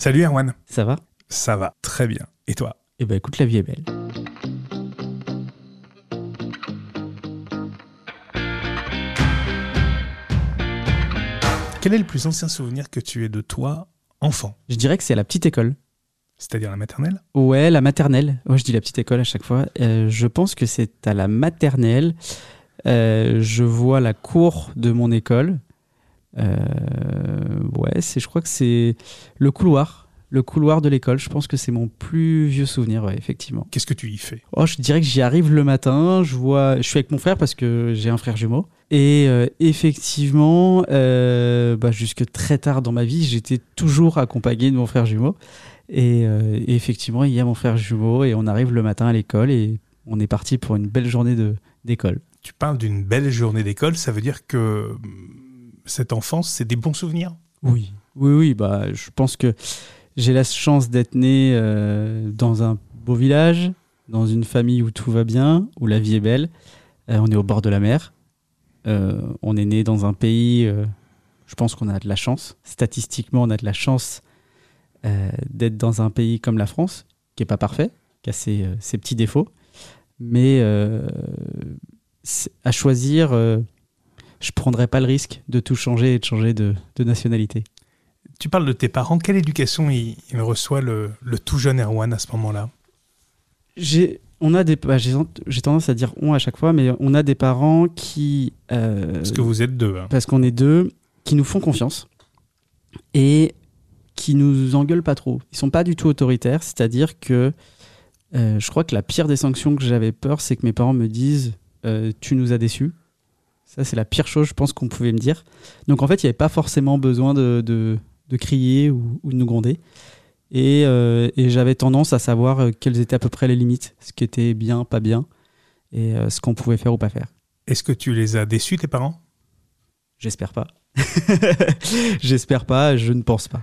Salut Erwan. Ça va? Ça va, très bien. Et toi? Eh ben écoute, la vie est belle. Quel est le plus ancien souvenir que tu aies de toi, enfant? Je dirais que c'est à la petite école. C'est-à-dire la maternelle? Ouais, la maternelle. Ouais, je dis la petite école à chaque fois. Euh, je pense que c'est à la maternelle. Euh, je vois la cour de mon école. Euh, ouais, c'est, je crois que c'est le couloir. Le couloir de l'école, je pense que c'est mon plus vieux souvenir, ouais, effectivement. Qu'est-ce que tu y fais? Oh, je dirais que j'y arrive le matin. Je vois, je suis avec mon frère parce que j'ai un frère jumeau. Et euh, effectivement, euh, bah, jusque très tard dans ma vie, j'étais toujours accompagné de mon frère jumeau. Et, euh, et effectivement, il y a mon frère jumeau et on arrive le matin à l'école et on est parti pour une belle journée d'école. Tu parles d'une belle journée d'école, ça veut dire que cette enfance, c'est des bons souvenirs Oui, oui, oui. Bah, je pense que j'ai la chance d'être né euh, dans un beau village, dans une famille où tout va bien, où la vie est belle. Euh, on est au bord de la mer. Euh, on est né dans un pays. je pense qu'on a de la chance. Statistiquement, on a de la chance d'être dans un pays comme la France, qui est pas parfait, qui a ses, ses petits défauts. Mais à choisir, je prendrais pas le risque de tout changer et de changer de, de nationalité. Tu parles de tes parents, quelle éducation il, il reçoit le, le tout jeune Erwan à ce moment-là? J'ai, on a des, bah, j'ai, j'ai tendance à dire on à chaque fois, mais on a des parents qui, euh, Parce que vous êtes deux. hein. parce qu'on est deux, qui nous font confiance et qui nous engueulent pas trop. Ils sont pas du tout autoritaires, c'est-à-dire que euh, je crois que la pire des sanctions que j'avais peur, c'est que mes parents me disent euh, tu nous as déçus. Ça, c'est la pire chose, je pense, qu'on pouvait me dire. Donc, en fait, il n'y avait pas forcément besoin de, de, de crier ou, ou de nous gronder. Et, euh, et j'avais tendance à savoir euh, quelles étaient à peu près les limites, ce qui était bien, pas bien, et euh, ce qu'on pouvait faire ou pas faire. Est-ce que tu les as déçus, tes parents? J'espère pas. J'espère pas, je ne pense pas.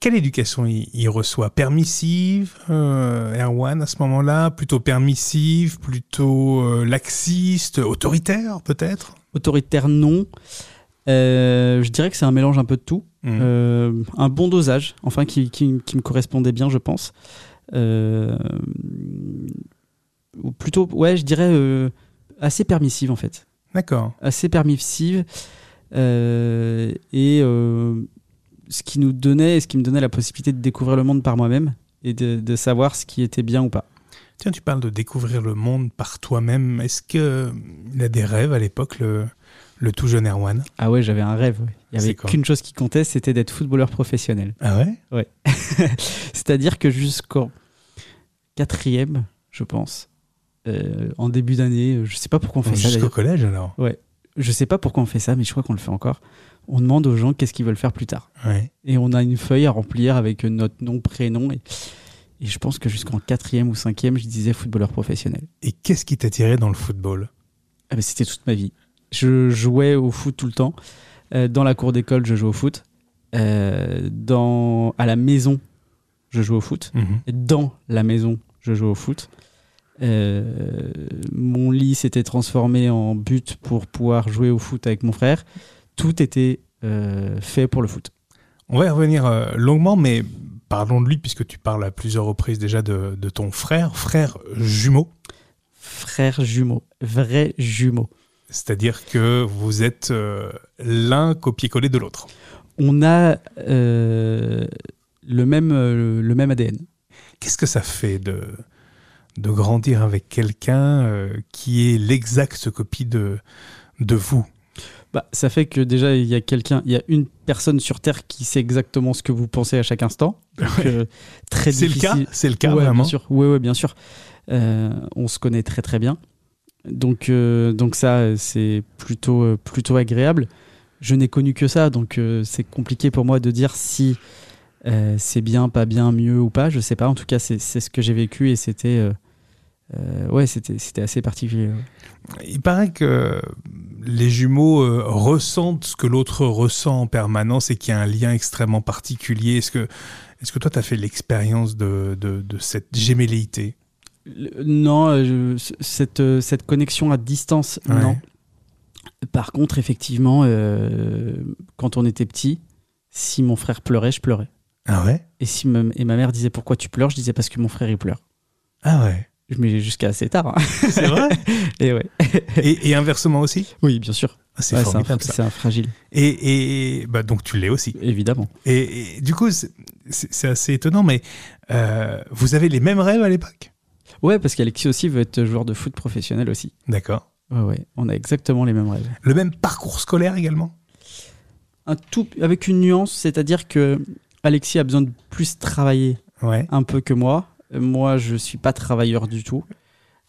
Quelle éducation il, il reçoit? Permissive, euh, Erwan, à ce moment-là? Plutôt permissive, plutôt euh, laxiste, autoritaire, peut-être? Autoritaire, non. Euh, je dirais que c'est un mélange un peu de tout. Mhm. Euh, un bon dosage, enfin, qui, qui- qui me correspondait bien, je pense. Ou plutôt, ouais, je dirais assez permissive, en fait. D'accord. Assez permissive. Et ce qui nous donnait, ce qui me donnait la possibilité de découvrir le monde par moi-même et de, de savoir ce qui était bien ou pas. Tiens, tu parles de découvrir le monde par toi-même. Est-ce qu'il a des rêves à l'époque, le, le tout jeune Erwan? Ah ouais, j'avais un rêve. ouais. Il y C'est avait qu'une chose qui comptait, c'était d'être footballeur professionnel. Ah ouais? C'est-à-dire que jusqu'en quatrième, je pense, euh, en début d'année, je sais pas pourquoi on fait ça Jusqu'au collège, alors? Je sais pas pourquoi on fait ça, mais je crois qu'on le fait encore. On demande aux gens qu'est-ce qu'ils veulent faire plus tard. Ouais. Et on a une feuille à remplir avec notre nom, prénom. Et, et je pense que jusqu'en quatrième ou cinquième, je disais footballeur professionnel. Et qu'est-ce qui t'a tiré dans le football? Ah, mais c'était toute ma vie. Je jouais au foot tout le temps. Euh, dans la cour d'école, je jouais au foot. Euh, dans, à la maison, je jouais au foot. Mhm. dans la maison, je jouais au foot. Euh, mon lit s'était transformé en but pour pouvoir jouer au foot avec mon frère. Tout était euh, fait pour le foot. On va y revenir euh, longuement, mais parlons de lui, puisque tu parles à plusieurs reprises déjà de, de ton frère, frère jumeau. Frère jumeau, vrai jumeau. C'est-à-dire que vous êtes euh, l'un copié-collé de l'autre. On a euh, le, même, euh, le même ADN. Qu'est-ce que ça fait de, de grandir avec quelqu'un qui est l'exacte copie de, de vous? Bah, ça fait que déjà, il y a quelqu'un, il y a une personne sur Terre qui sait exactement ce que vous pensez à chaque instant. Donc, euh, très C'est le cas C'est le cas, ouais, vraiment bien sûr. Ouais, ouais, bien sûr. Euh, on se connaît très très bien. Donc, euh, donc ça, c'est plutôt, euh, plutôt agréable. Je n'ai connu que ça, donc c'est compliqué pour moi de dire si c'est bien, pas bien, mieux ou pas. Je sais pas. En tout cas, c'est c'est ce que j'ai vécu et c'était, euh, ouais, c'était c'était assez particulier. ouais. Il paraît que les jumeaux euh, ressentent ce que l'autre ressent en permanence et qu'il y a un lien extrêmement particulier. Est-ce que, est que toi, tu as fait l'expérience de, de, de cette gémelléité Non, euh, je- cette, euh, cette connexion à distance, Ouais. non. Par contre, effectivement, euh, quand on était petit, si mon frère pleurait, je pleurais. Ah ouais? Et, si me- et ma mère disait pourquoi tu pleures, je disais parce que mon frère il pleure. Ah ouais. Mais jusqu'à assez tard. hein. C'est vrai Et ouais. et, et inversement aussi Oui, bien sûr. Ah, C'est Ouais, un, formidable ça. c'est un fragile, Et, et bah, donc tu l'es aussi. évidemment. Et, du coup, c'est assez étonnant, mais euh, vous avez les mêmes rêves à l'époque? Ouais, parce qu'Alexis aussi veut être joueur de foot professionnel aussi. D'accord. Ouais, ouais. On a exactement les mêmes rêves. Le même parcours scolaire également? Un tout, avec une nuance, c'est-à-dire que Alexis a besoin de plus travailler Ouais. un peu que moi. Moi, je suis pas travailleur du tout.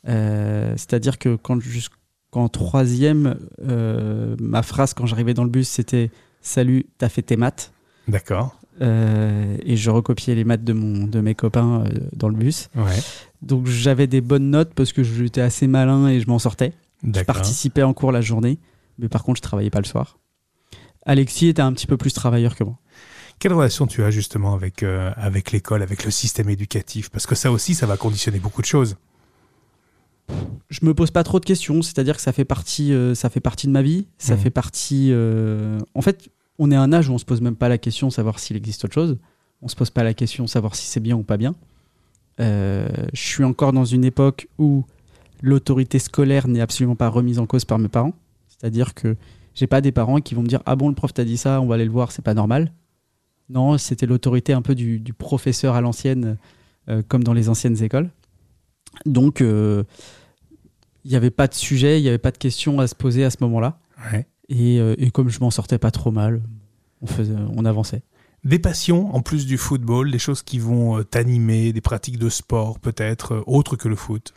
Euh, c'est-à-dire que quand jusqu'en troisième, euh, ma phrase quand j'arrivais dans le bus, c'était Salut, t'as fait tes maths D'accord. Euh, Et je recopiais les maths de, mon, de mes copains dans le bus. Ouais. Donc j'avais des bonnes notes parce que j'étais assez malin et je m'en sortais. Je participais en cours la journée, mais par contre, je travaillais pas le soir. Alexis était un petit peu plus travailleur que moi. Quelle relation tu as justement avec, euh, avec l'école, avec le système éducatif? Parce que ça aussi, ça va conditionner beaucoup de choses. je me pose pas trop de questions, c'est-à-dire que ça fait partie, euh, ça fait partie de ma vie, ça Mhm. fait partie. euh, En fait, on est à un âge où on se pose même pas la question de savoir s'il existe autre chose. On se pose pas la question de savoir si c'est bien ou pas bien. Je suis encore dans une époque où l'autorité scolaire n'est absolument pas remise en cause par mes parents. C'est-à-dire que j'ai pas des parents qui vont me dire ah bon le prof t'a dit ça, on va aller le voir, c'est pas normal. Non, c'était l'autorité un peu du, du professeur à l'ancienne, euh, comme dans les anciennes écoles. Donc euh, il n'y avait pas de sujet, il n'y avait pas de questions à se poser à ce moment-là. Ouais. Et, euh, et comme je m'en sortais pas trop mal, on, faisait, on avançait. Des passions, en plus du football, des choses qui vont t'animer, des pratiques de sport peut-être, autres que le foot?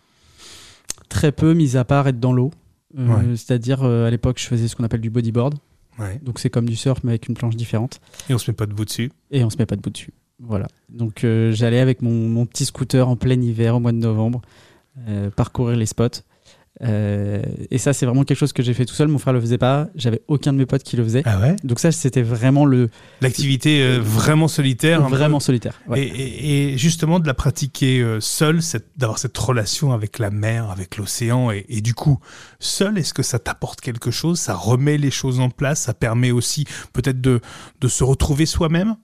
Très peu, mis à part être dans l'eau. Ouais. C'est-à-dire, à l'époque, je faisais ce qu'on appelle du bodyboard. Ouais. Donc, c'est comme du surf, mais avec une planche différente. Et on se met pas debout dessus. Et on se met pas debout dessus. Voilà. Donc, euh, j'allais avec mon, mon petit scooter en plein hiver, au mois de novembre, euh, parcourir les spots. Euh, et ça, c'est vraiment quelque chose que j'ai fait tout seul. Mon frère le faisait pas. J'avais aucun de mes potes qui le faisait. Ah ouais? Donc, ça, c'était vraiment le L'activité euh, vraiment solitaire. vraiment solitaire. Ouais. Et, et- et justement de la pratiquer euh, seul, d'avoir cette relation avec la mer, avec l'océan, et, et du coup, seul, est-ce que ça t'apporte quelque chose? Ça remet les choses en place? Ça permet aussi peut-être de, de se retrouver soi-même?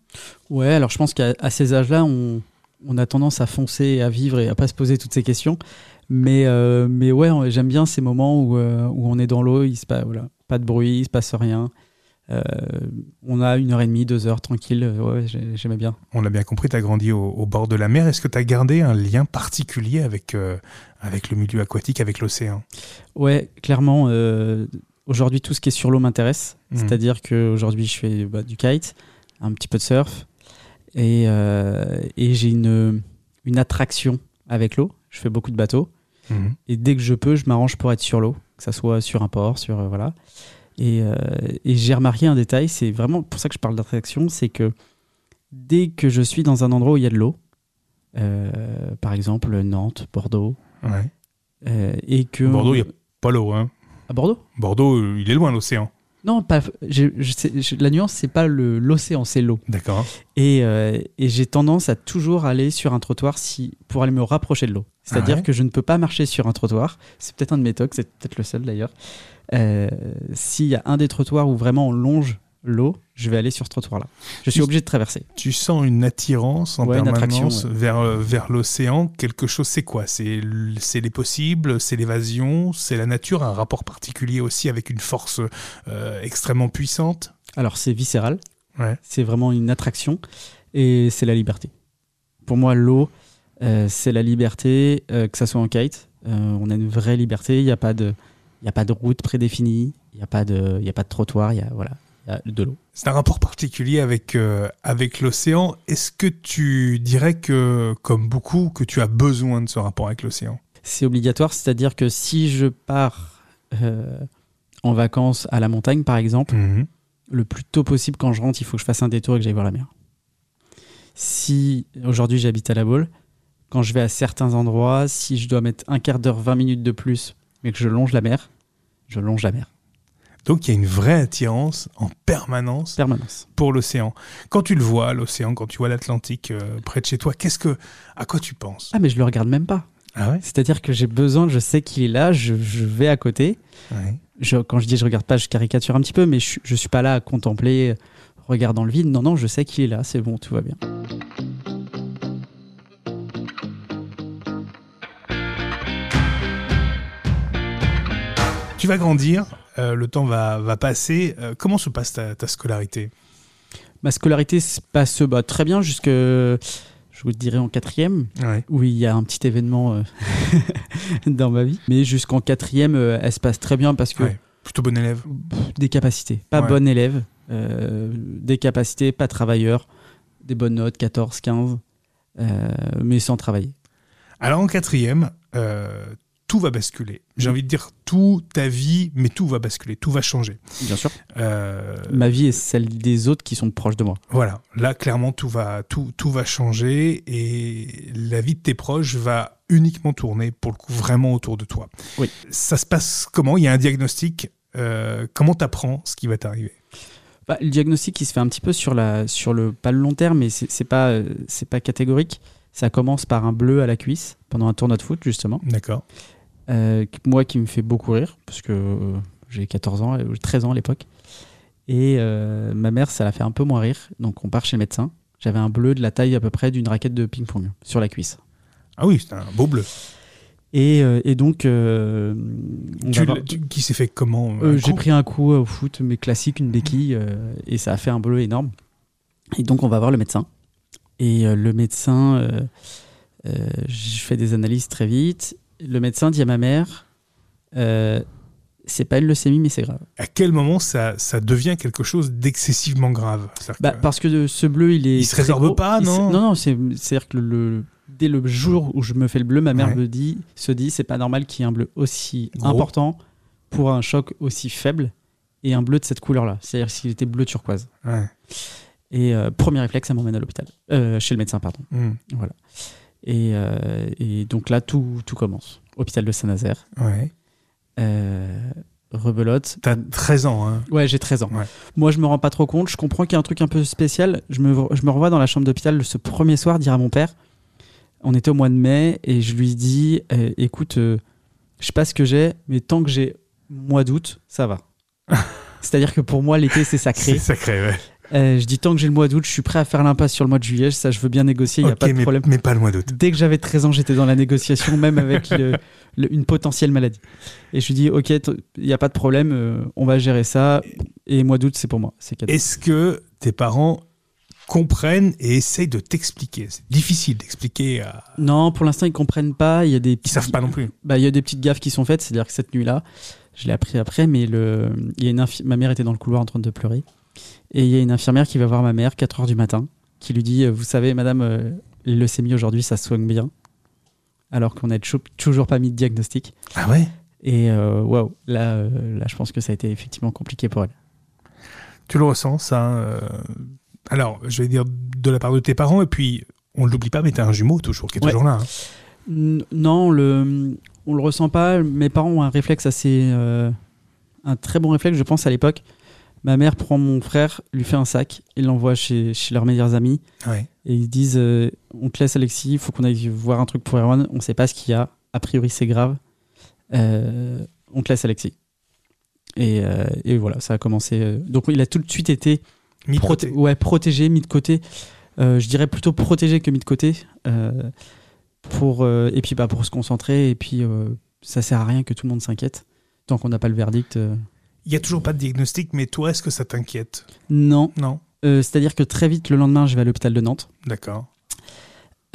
Ouais, alors je pense qu'à ces âges-là, on, on a tendance à foncer à vivre et à pas se poser toutes ces questions. Mais, euh, mais ouais, j'aime bien ces moments où, euh, où on est dans l'eau, il se passe, voilà, pas de bruit, il se passe rien. Euh, on a une heure et demie, deux heures tranquille. Ouais, j'ai- j'aimais bien. On l'a bien compris, tu as grandi au, au bord de la mer. Est-ce que tu as gardé un lien particulier avec, avec le milieu aquatique, avec l'océan? Ouais, clairement, aujourd'hui, tout ce qui est sur l'eau m'intéresse. Mhm. C'est-à-dire qu'aujourd'hui, je fais bah, du kite, un petit peu de surf, et, et j'ai une, une attraction avec l'eau. Je fais beaucoup de bateaux. Mhm. Et dès que je peux, je m'arrange pour être sur l'eau, que ça soit sur un port, sur euh, voilà. Et, euh, et j'ai remarqué un détail, c'est vraiment pour ça que je parle d'attraction, c'est que dès que je suis dans un endroit où il y a de l'eau, euh, par exemple Nantes, Bordeaux, Ouais. et que Bordeaux, il n'y a pas l'eau. Hein. à Bordeaux? Bordeaux, il est loin, l'océan. Non, pas. j'ai- je sais- je- la nuance, c'est pas le- l'océan, c'est l'eau. D'accord. Et, euh, et j'ai tendance à toujours aller sur un trottoir si, pour aller me rapprocher de l'eau. C'est-à-dire Ah ouais que je ne peux pas marcher sur un trottoir. C'est peut-être un de mes tocs, c'est peut-être le seul d'ailleurs. Euh, S'il y a un des trottoirs où vraiment on longe l'eau, je vais aller sur ce trottoir-là. Je suis obligé de traverser. Tu sens une attirance en Ouais, permanence vers, euh, vers l'océan. Quelque chose, c'est quoi? C'est les possibles, c'est l'évasion, c'est la nature, un rapport particulier aussi avec une force euh, extrêmement puissante? Alors c'est viscéral, Ouais. c'est vraiment une attraction et c'est la liberté. Pour moi, l'eau, euh, c'est la liberté, euh, que ça soit en kite. on a une vraie liberté. Il n'y a pas de, y a pas de route prédéfinie. Il n'y a pas de, y a pas de trottoir. Il y a voilà, il y a de l'eau. C'est un rapport particulier avec, euh, avec l'océan. Est-ce que tu dirais que, comme beaucoup, que tu as besoin de ce rapport avec l'océan? C'est obligatoire, c'est-à-dire que si je pars euh, en vacances à la montagne, par exemple, Mhm. le plus tôt possible quand je rentre, il faut que je fasse un détour et que j'aille voir la mer. Si aujourd'hui j'habite à la Baule, quand je vais à certains endroits, si je dois mettre un quart d'heure, 20 minutes de plus, mais que je longe la mer, je longe la mer. Donc il y a une vraie attirance en permanence Permanence. pour l'océan. Quand tu le vois, l'océan, quand tu vois l'Atlantique euh, près de chez toi, qu'est-ce que, à quoi tu penses? Ah mais je le regarde même pas. Ah ouais, C'est-à-dire que j'ai besoin, je sais qu'il est là, je, je vais à côté. Ouais. Je- quand je dis je regarde pas, je caricature un petit peu, mais je, je suis pas là à contempler. regarde dans le vide. Non, non, je sais qu'il est là, c'est bon, tout va bien. Tu vas grandir, euh, le temps va, va passer. Euh, comment se passe ta, ta scolarité? Ma scolarité se passe bah, très bien jusque, je vous le dirais, en quatrième, ouais. où il y a un petit événement euh, dans ma vie. Mais jusqu'en quatrième, elle se passe très bien parce que Ouais. Plutôt bon élève. des capacités. Pas Ouais. bon élève, des capacités, pas travailleur, des bonnes notes, 14, 15, euh, mais sans travailler. Alors en quatrième, euh, tout va basculer. J'ai envie de dire tout ta vie, mais tout va basculer, tout va changer. Bien sûr. Euh, Ma vie est celle des autres qui sont proches de moi. Voilà, là clairement tout va tout, tout va changer et la vie de tes proches va uniquement tourner pour le coup vraiment autour de toi. Oui. Ça se passe comment? Il y a un diagnostic. euh, comment t'apprends ce qui va t'arriver? Bah, le diagnostic, il se fait un petit peu sur, la, sur le, pas le long terme, mais c'est c'est pas, euh, c'est pas catégorique. Ça commence par un bleu à la cuisse pendant un tournoi de foot, justement. D'accord. Euh, moi qui me fait beaucoup rire, parce que euh, j'ai 14 ans, euh, 13 ans à l'époque. Et euh, ma mère, ça la fait un peu moins rire. Donc on part chez le médecin. J'avais un bleu de la taille à peu près d'une raquette de ping-pong sur la cuisse. Ah oui, c'est un beau bleu. Et, euh, et donc, euh, Tu tu- qui s'est fait comment Euh, j'ai pris un coup au foot, mais classique, une béquille, euh, et ça a fait un bleu énorme. Et donc, on va voir le médecin. Et euh, le médecin, euh, euh, je fais des analyses très vite. Le médecin dit à ma mère, euh, c'est pas une leucémie, mais c'est grave. À quel moment ça, ça devient quelque chose d'excessivement grave? Bah, que- parce que ce bleu, il est. Il se résorbe gros. pas, non Non, non, c'est- c'est-à-dire que le, dès le jour où je me fais le bleu, ma mère Ouais. me dit, se dit, c'est pas normal qu'il y ait un bleu aussi Gros. important pour un choc aussi faible et un bleu de cette couleur-là. C'est-à-dire s'il était bleu turquoise. Ouais. Et euh, premier réflexe, ça m'emmène à l'hôpital. Euh, chez le médecin, pardon. Hmm. Et, euh, et donc là, tout, tout commence. Hôpital de Saint-Nazaire. Ouais. Euh, rebelote. T'as 13 ans, hein Ouais, j'ai 13 ans. Ouais. Moi, je me rends pas trop compte. Je comprends qu'il y a un truc un peu spécial. Je me, je me revois dans la chambre d'hôpital ce premier soir dire à mon père on était au mois de mai et je lui dis euh, écoute, euh, je sais pas ce que j'ai, mais tant que j'ai mois d'août, ça va. C'est-à-dire que pour moi, l'été, c'est sacré. C'est sacré, ouais. Euh, je dis tant que j'ai le mois d'août, je suis prêt à faire l'impasse sur le mois de juillet. Ça, je veux bien négocier, il n'y a pas de mais, problème. mais pas le mois d'août. Dès que j'avais 13 ans, j'étais dans la négociation, même avec le- le- une potentielle maladie. Et je lui dis, ok, il n'y a pas de problème, euh, on va gérer ça. Et mois d'août, c'est pour moi. C'est. Est-ce que tes parents comprennent et essayent de t'expliquer? C'est difficile d'expliquer. à- Non, pour l'instant, ils comprennent pas. Il y a des Ils petits- savent pas non plus. Bah, il y a des petites gaffes qui sont faites. C'est-à-dire que cette nuit-là, je l'ai appris après, mais le, il y a une infi- ma mère était dans le couloir en train de pleurer. Et il y a une infirmière qui va voir ma mère 4 heures du matin, qui lui dit, euh, vous savez, madame, euh, les leucémies aujourd'hui, ça se soigne bien. Alors qu'on n'a toujours pas mis de diagnostic. Ah ouais? Et euh, waouh, là, euh, là, je pense que ça a été effectivement compliqué pour elle. Tu le ressens, ça euh, Alors, je vais dire de la part de tes parents, et puis, on ne l'oublie pas, mais t'as un jumeau toujours, qui est Ouais. toujours là. hein. Non, le, on le ressent pas. Mes parents ont un réflexe assez. euh, un très bon réflexe, je pense, à l'époque. Ma mère prend mon frère, lui fait un sac, et l'envoie chez, chez leurs meilleurs amis. Ouais. Et ils disent euh, On te laisse, Alexis, il faut qu'on aille voir un truc pour Erwan. On sait pas ce qu'il y a. A priori, c'est grave. Euh, on te laisse, Alexis. Et, euh, et voilà, ça a commencé. Donc, il a tout de suite été Mis Proté- ouais, protégé, mis de côté. Je dirais plutôt protégé que mis de côté. Pour, et puis bah, pour se concentrer. Et puis ça sert à rien que tout le monde s'inquiète. Tant qu'on n'a pas le verdict. Il n'y a toujours pas de diagnostic, mais toi, est-ce que ça t'inquiète? Non. Non Euh, C'est-à-dire que très vite, le lendemain, je vais à l'hôpital de Nantes. D'accord.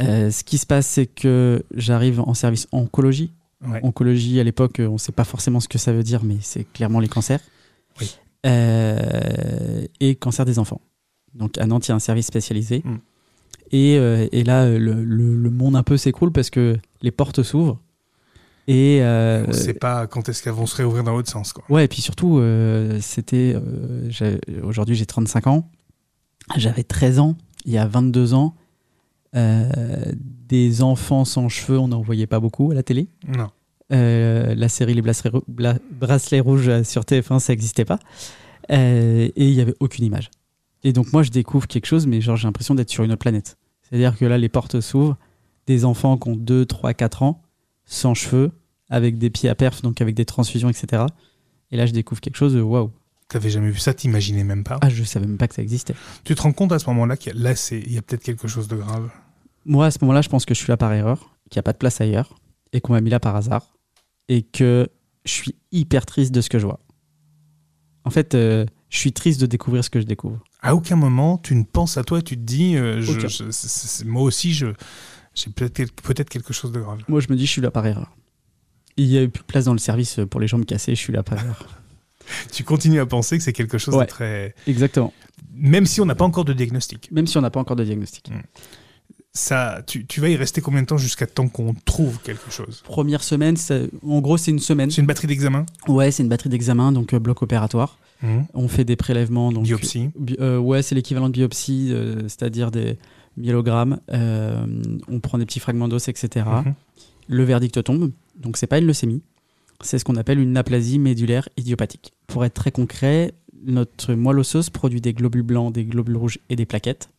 Euh, ce qui se passe, c'est que j'arrive en service oncologie. Ouais. Oncologie, à l'époque, on ne sait pas forcément ce que ça veut dire, mais c'est clairement les cancers. Oui. Euh, et cancer des enfants. Donc à Nantes, il y a un service spécialisé. Mm. Et, et là, le, le- le monde un peu s'écroule parce que les portes s'ouvrent. Et, euh, On ne sait pas quand est-ce qu'elles vont se réouvrir dans l'autre sens. Quoi. Ouais, et puis surtout, euh, c'était. euh, Aujourd'hui, j'ai 35 ans. J'avais 13 ans, il y a 22 ans. des enfants sans cheveux, on n'en voyait pas beaucoup à la télé. Non. La série Les Bracelets, Rou- Bla- Bracelets Rouges sur TF1, ça n'existait pas. Et il n'y avait aucune image. Et donc, moi, je découvre quelque chose, mais genre, j'ai l'impression d'être sur une autre planète. C'est-à-dire que là, les portes s'ouvrent, des enfants qui ont 2, 3, 4 ans, sans cheveux, avec des pieds à perf, donc avec des transfusions, etc. Et là, je découvre quelque chose de waouh. T'avais jamais vu ça, t'imaginais même pas. Ah, je savais même pas que ça existait. Tu te rends compte à ce moment-là qu'il y a, y peut-être quelque chose de grave? Moi, à ce moment-là, je pense que je suis là par erreur, qu'il n'y a pas de place ailleurs, et qu'on m'a mis là par hasard, et que je suis hyper triste de ce que je vois. En fait, euh, je suis triste de découvrir ce que je découvre. À aucun moment, tu ne penses à toi tu te dis, euh, je- je- moi aussi, j'ai peut-être quelque chose de grave. Moi, je me dis, je suis là par erreur. Il y a eu plus de place dans le service pour les jambes cassées, je suis là erreur. Tu continues à penser que c'est quelque chose Ouais. de très. Exactement. Même si on n'a pas encore de diagnostic. Même si on n'a pas encore de diagnostic. Ça, tu, tu vas y rester combien de temps jusqu'à temps qu'on trouve quelque chose? Première semaine, ça- en gros, c'est une semaine. C'est une batterie d'examen? Ouais, c'est une batterie d'examen, donc euh, bloc opératoire. Mhm. On fait des prélèvements. Donc, Biopsie? Bi- euh, ouais, c'est l'équivalent de biopsie, euh, c'est-à-dire des myélogrammes. Euh, on prend des petits fragments d'os, etc. Mhm. Le verdict tombe. Donc, c'est pas une leucémie. C'est ce qu'on appelle une aplasie médulaire idiopathique. Pour être très concret, notre moelle osseuse produit des globules blancs, des globules rouges et des plaquettes.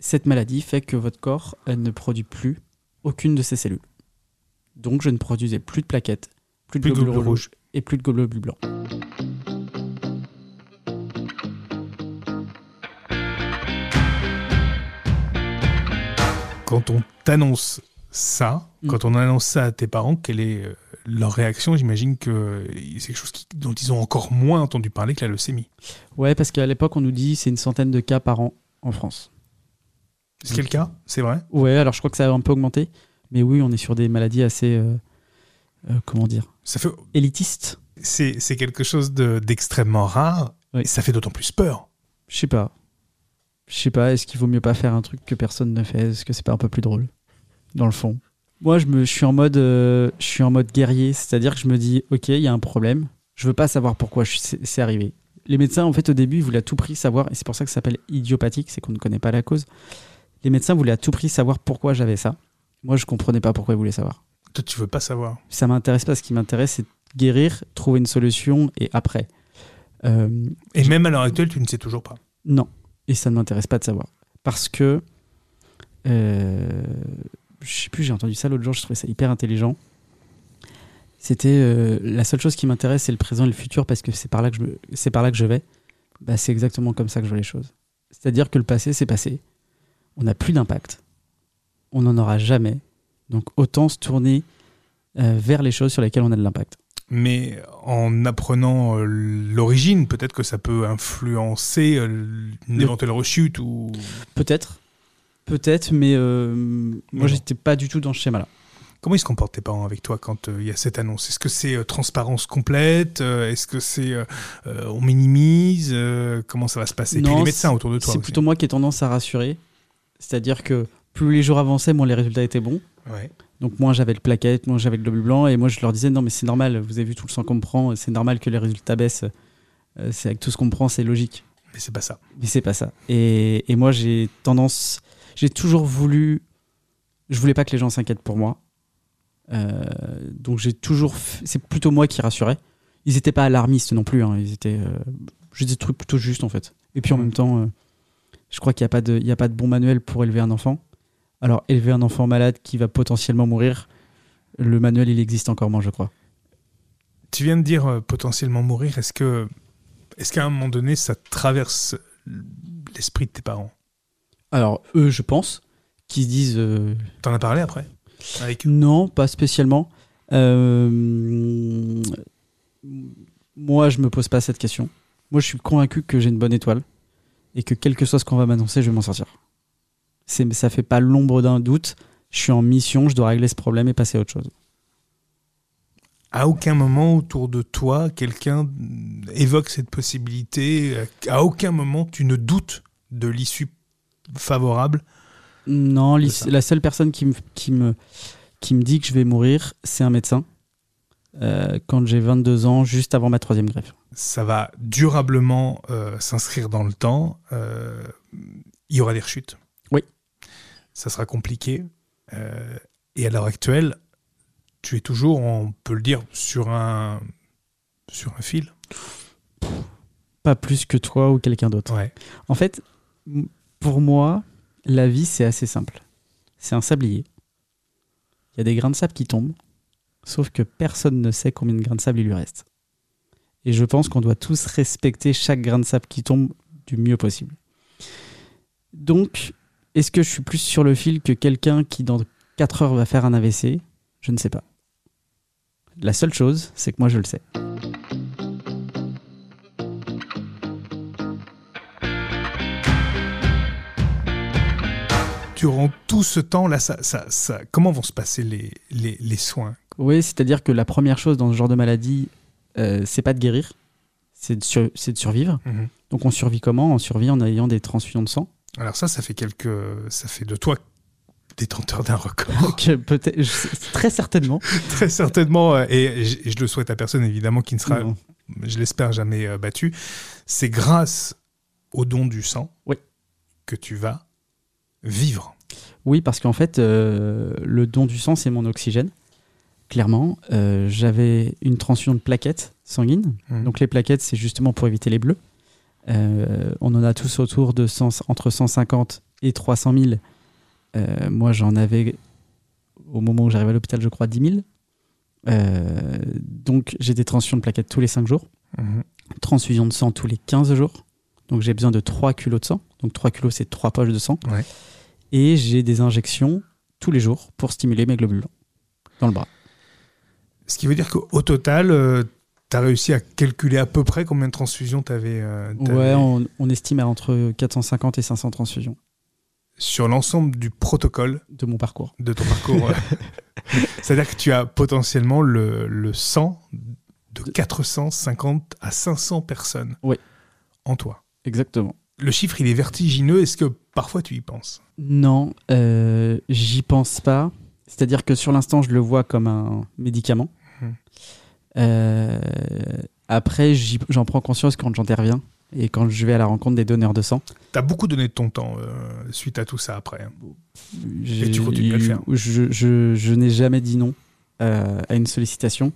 Cette maladie fait que votre corps ne produit plus aucune de ces cellules. Donc, je ne produisais plus de plaquettes, plus de Plus de globules, globules rouges et plus de globules blancs. Quand on t'annonce ça, Mm. quand on annonce ça à tes parents, quelle est euh, leur réaction? J'imagine que euh, c'est quelque chose qui- dont ils ont encore moins entendu parler que la leucémie. Ouais, parce qu'à l'époque, on nous dit c'est une centaine de cas par an en France. C'est le cas? C'est vrai? Ouais, alors je crois que ça a un peu augmenté. Mais oui, on est sur des maladies assez. euh, euh, comment dire? Ça fait, Élitistes c'est, quelque chose de- d'extrêmement rare. Oui. Et ça fait d'autant plus peur. Je sais pas. Je sais pas, est-ce qu'il vaut mieux pas faire un truc que personne ne fait? Est-ce que c'est pas un peu plus drôle? Dans le fond. Moi, je, me, je, suis en mode, euh, je suis en mode guerrier, c'est-à-dire que je me dis, ok, il y a un problème, je veux pas savoir pourquoi c'est arrivé. Les médecins, en fait, au début, ils voulaient à tout prix savoir, et c'est pour ça que ça s'appelle idiopathique, c'est qu'on ne connaît pas la cause. Les médecins voulaient à tout prix savoir pourquoi j'avais ça. Moi, je comprenais pas pourquoi ils voulaient savoir. Toi, tu veux pas savoir. ça m'intéresse pas. Ce qui m'intéresse, c'est guérir, trouver une solution et après. Euh, Et même à l'heure actuelle, tu ne sais toujours pas. non. Et ça ne m'intéresse pas de savoir. Parce que. Euh, je sais plus, j'ai entendu ça l'autre jour, je trouvais ça hyper intelligent. C'était euh, la seule chose qui m'intéresse, c'est le présent et le futur parce que c'est par là que je, c'est par là que je vais. Bah, c'est exactement comme ça que je vois les choses. C'est-à-dire que le passé, c'est passé. On n'a plus d'impact. On n'en aura jamais. Donc autant se tourner euh, vers les choses sur lesquelles on a de l'impact. Mais en apprenant euh, l'origine, peut-être que ça peut influencer une Le- éventuelle rechute ou. Peut-être. Peut-être, mais euh, Non. moi, j'étais pas du tout dans ce schéma-là. Comment ils se comportent tes parents avec toi quand euh, il y a cette annonce? Est-ce que c'est euh, transparence complète Euh, Est-ce que c'est on minimise Comment ça va se passer? Et puis Non, les médecins autour de toi. C'est plutôt moi qui ai tendance à rassurer. C'est-à-dire que plus les jours avançaient, moins les résultats étaient bons. Ouais. Donc moins j'avais de plaquettes, moins j'avais de globules blancs. Et moi, je leur disais, non, mais c'est normal, vous avez vu tout le sang qu'on prend, c'est normal que les résultats baissent. C'est avec tout ce qu'on prend, c'est logique. Mais c'est pas ça. Mais c'est pas ça. Et, et moi, j'ai tendance. J'ai toujours voulu. Je voulais pas que les gens s'inquiètent pour moi. Euh, donc j'ai toujours. f- C'est plutôt moi qui rassurais. Ils étaient pas alarmistes non plus. hein. Ils étaient. Euh... Je dis des trucs plutôt justes en fait. Et puis en même temps, euh, je crois qu'il n'y a, pas de- il y a pas de bon manuel pour élever un enfant. Alors élever un enfant malade qui va potentiellement mourir, le manuel il existe encore moins, je crois. Tu viens de dire euh, potentiellement mourir. Est-ce que, est-ce qu'à un moment donné, ça traverse l'esprit de tes parents? Alors eux, je pense, qui se disent. euh, T'en as parlé après avec Non, pas spécialement. Euh, moi, je me pose pas cette question. Moi, je suis convaincu que j'ai une bonne étoile et que quel que soit ce qu'on va m'annoncer, je vais m'en sortir. C'est, ça fait pas l'ombre d'un doute. Je suis en mission, je dois régler ce problème et passer à autre chose. À aucun moment autour de toi, quelqu'un évoque cette possibilité. À aucun moment, tu ne doutes de l'issue favorable. Non, la seule personne qui me, qui, me, qui me dit que je vais mourir, c'est un médecin. Euh, quand j'ai 22 ans, juste avant ma troisième greffe. Ça va durablement euh, s'inscrire dans le temps. euh, il y aura des rechutes. Oui. Ça sera compliqué. et à l'heure actuelle, tu es toujours, on peut le dire, sur un, sur un fil. Pas plus que toi ou quelqu'un d'autre. Ouais. En fait, pour moi, la vie, c'est assez simple. C'est un sablier. Il y a des grains de sable qui tombent, sauf que personne ne sait combien de grains de sable il lui reste. Et je pense qu'on doit tous respecter chaque grain de sable qui tombe du mieux possible. Donc, est-ce que je suis plus sur le fil que quelqu'un qui dans 4 heures va faire un AVC Je ne sais pas. La seule chose, c'est que moi je le sais. Durant tout ce temps, là, ça, ça, ça, comment vont se passer les, les, les soins? Oui, c'est-à-dire que la première chose dans ce genre de maladie, euh, c'est pas de guérir, c'est de, sur- c'est de survivre. Mhm. Donc on survit comment? On survit en ayant des transfusions de sang. Alors ça, ça fait quelques, ça fait de toi détenteur d'un record. Euh, peut-être, très certainement. Très certainement, euh, et je, et je le souhaite à personne évidemment qui ne sera, Non. je l'espère, jamais euh, battu. C'est grâce au don du sang Oui. que tu vas vivre. Oui, parce qu'en fait, euh, le don du sang, c'est mon oxygène. Clairement, euh, j'avais une transfusion de plaquettes sanguines. Mhm. Donc les plaquettes, c'est justement pour éviter les bleus. Euh, on en a tous autour de 100 entre 150 et 300 000. Euh, moi, j'en avais, au moment où j'arrive à l'hôpital, je crois, 10 000. Euh, donc j'ai des transfusions de plaquettes tous les 5 jours. Mhm. transfusion de sang tous les 15 jours. Donc j'ai besoin de 3 kilos de sang. Donc 3 kilos, c'est 3 poches de sang. Ouais. Et j'ai des injections tous les jours pour stimuler mes globules blancs dans le bras. Ce qui veut dire qu'au total, tu as réussi à calculer à peu près combien de transfusions tu avais Ouais, on, on estime à entre 450 et 500 transfusions sur l'ensemble du protocole de mon parcours. de ton parcours. euh. C'est-à-dire que tu as potentiellement le, le sang de 450 à 500 personnes Oui. en toi. Exactement. Le chiffre, il est vertigineux. Est-ce que parfois tu y penses? Non, euh, j'y pense pas. C'est-à-dire que sur l'instant, je le vois comme un médicament. Mhm. Euh, après, j'en prends conscience quand j'interviens et quand je vais à la rencontre des donneurs de sang. Tu as beaucoup donné de ton temps euh, suite à tout ça après. hein. J'ai- tu continues à le faire. Je, je- je n'ai jamais dit non euh, à une sollicitation.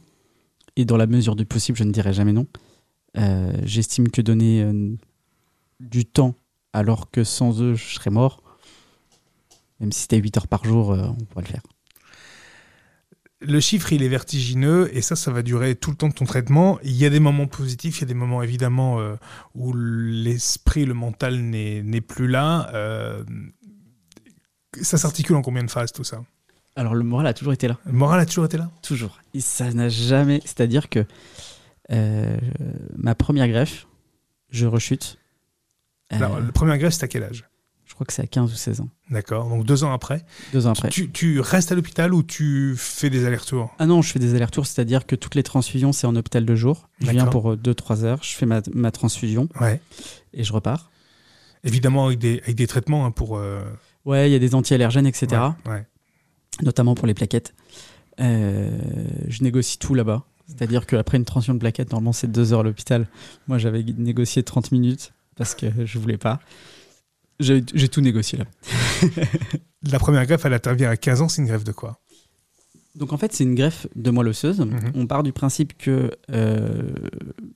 Et dans la mesure du possible, je ne dirai jamais non. J'estime que donner du temps alors que sans eux, je serais mort, même si c'était 8 heures par jour, euh, on pourrait le faire. Le chiffre, il est vertigineux et ça, ça va durer tout le temps de ton traitement. Il y a des moments positifs, il y a des moments évidemment euh, où l'esprit, le mental n'est n'est plus là. Euh, ça s'articule en combien de phases tout ça? Alors le moral a toujours été là. Le moral a toujours été là? Toujours. Et ça n'a jamais. C'est-à-dire que euh, ma première greffe, je rechute. Euh, Alors, Le premier greffe, c'est à quel âge? Je crois que c'est à 15 ou 16 ans. D'accord, donc deux ans après. Deux ans après. Tu, tu restes à l'hôpital ou tu fais des allers-retours? Ah non, je fais des allers-retours, c'est-à-dire que toutes les transfusions, c'est en hôpital de jour. Je viens pour 2-3 heures, je fais ma, ma transfusion Ouais. et je repars. Évidemment, avec des, avec des traitements hein, pour. euh, Ouais, il y a des anti-allergènes, etc. ouais, ouais. Notamment pour les plaquettes. Euh, je négocie tout là-bas. C'est-à-dire qu'après une transfusion de plaquettes, normalement c'est 2 heures à l'hôpital. Moi, j'avais négocié 30 minutes parce que je voulais pas. J'ai tout négocié là. La première greffe, elle intervient à 15 ans, c'est une greffe de quoi? Donc en fait, c'est une greffe de moelle osseuse. Mhm. On part du principe que euh,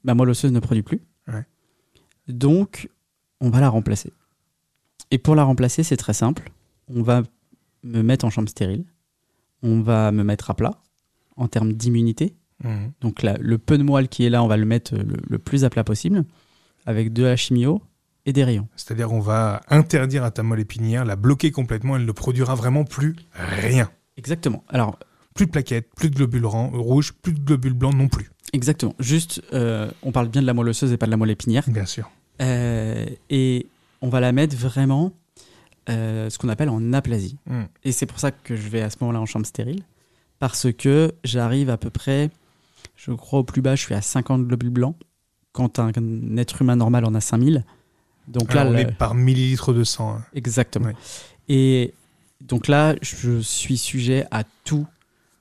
ma moelle osseuse ne produit plus. Ouais. Donc, on va la remplacer. Et pour la remplacer, c'est très simple. On va me mettre en chambre stérile. On va me mettre à plat en termes d'immunité. Mhm. Donc là, le peu de moelle qui est là, on va le mettre le, le plus à plat possible, avec de la chimio et des rayons. C'est-à-dire, on va interdire à ta moelle épinière, la bloquer complètement, elle ne produira vraiment plus rien. Exactement. Alors, Plus de plaquettes, plus de globules ran- rouges, plus de globules blancs non plus. exactement. Juste, euh, on parle bien de la moelle osseuse et pas de la moelle épinière. Bien sûr. Euh, et on va la mettre vraiment euh, ce qu'on appelle en aplasie. Mhm. Et c'est pour ça que je vais à ce moment-là en chambre stérile. Parce que j'arrive à peu près, je crois au plus bas, je suis à 50 globules blancs. Quand un, être humain normal en a 5000. Donc là, on est par millilitre de sang. hein. exactement. Ouais. Et donc là, je suis sujet à tout.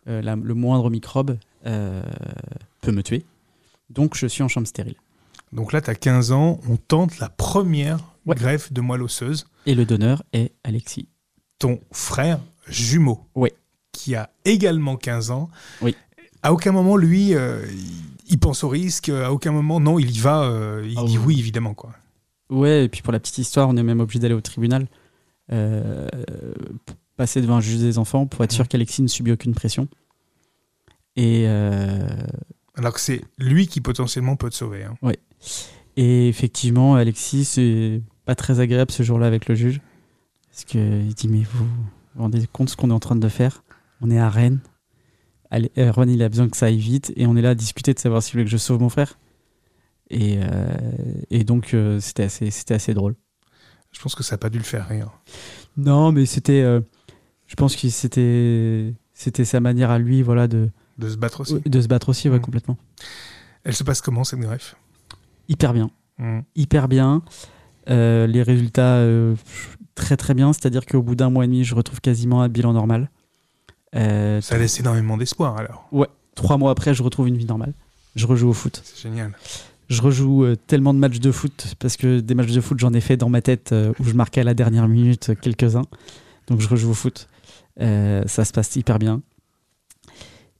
Euh, la- le moindre microbe euh, peut me tuer. Donc je suis en chambre stérile. Donc là, tu as 15 ans, on tente la première Ouais. greffe de moelle osseuse. Et le donneur est Alexis. Ton frère jumeau, Oui. qui a également 15 ans. Oui. À aucun moment, lui, euh, il- il pense au risque. À aucun moment, non, il y va. euh, il Ah dit oui. oui, évidemment. quoi. Ouais, et puis pour la petite histoire, on est même obligé d'aller au tribunal, euh, pour passer devant un juge des enfants pour être sûr qu'Alexis ne subit aucune pression. Et euh, Alors que c'est lui qui potentiellement peut te sauver. hein. Et effectivement, Alexis, c'est pas très agréable ce jour-là avec le juge. Parce qu'il dit Mais vous vous rendez compte ce qu'on est en train de faire? On est à Rennes. Allez, euh, Erwan, il a besoin que ça aille vite. Et on est là à discuter de savoir s'il voulait que je sauve mon frère. Et, euh, et donc, euh, c'était assez, assez drôle. Je pense que ça n'a pas dû le faire rire. Non, mais c'était. euh, je pense que c'était, c'était sa manière à lui voilà, de, De se battre aussi. de se battre aussi, ouais, Mhm. complètement. Elle se passe comment cette greffe? Hyper bien. Hmm. hyper bien. Euh, les résultats euh, très très bien, c'est-à-dire qu'au bout d'un mois et demi, je retrouve quasiment un bilan normal. Euh, Ça laisse énormément d'espoir alors. trois mois après, je retrouve une vie normale. Je rejoue au foot. C'est génial. Je rejoue euh, tellement de matchs de foot parce que des matchs de foot, j'en ai fait dans ma tête euh, où je marquais à la dernière minute quelques-uns. Donc je rejoue au foot. Ça se passe hyper bien.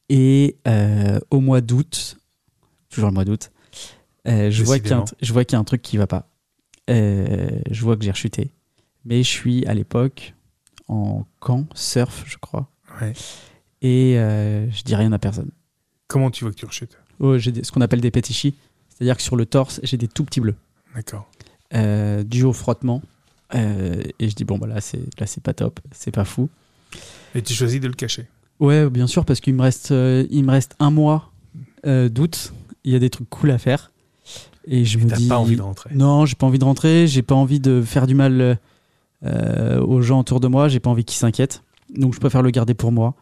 Et au mois d'août, toujours le mois d'août, je, vois qu'il y y a un truc qui va pas. Je vois que j'ai rechuté. Mais je suis à l'époque en camp surf, je crois. Ouais. Et euh, je dis rien à personne. Comment tu vois que tu rechutes? Oh, j'ai ce qu'on appelle des pétichis. C'est-à-dire que sur le torse, j'ai des tout petits bleus. D'accord. Euh, dû au frottement. Euh, et je dis, bon, bah là, c'est, là, c'est pas top, c'est pas fou. Et tu choisis de le cacher? Ouais, bien sûr, parce qu'il me reste, euh, il me reste un mois d'août. Il y a des trucs cool à faire. Et je Et me dis. pas envie de rentrer? Non, j'ai pas envie de rentrer, j'ai pas envie de faire du mal euh, aux gens autour de moi, j'ai pas envie qu'ils s'inquiètent. Donc je préfère le garder pour moi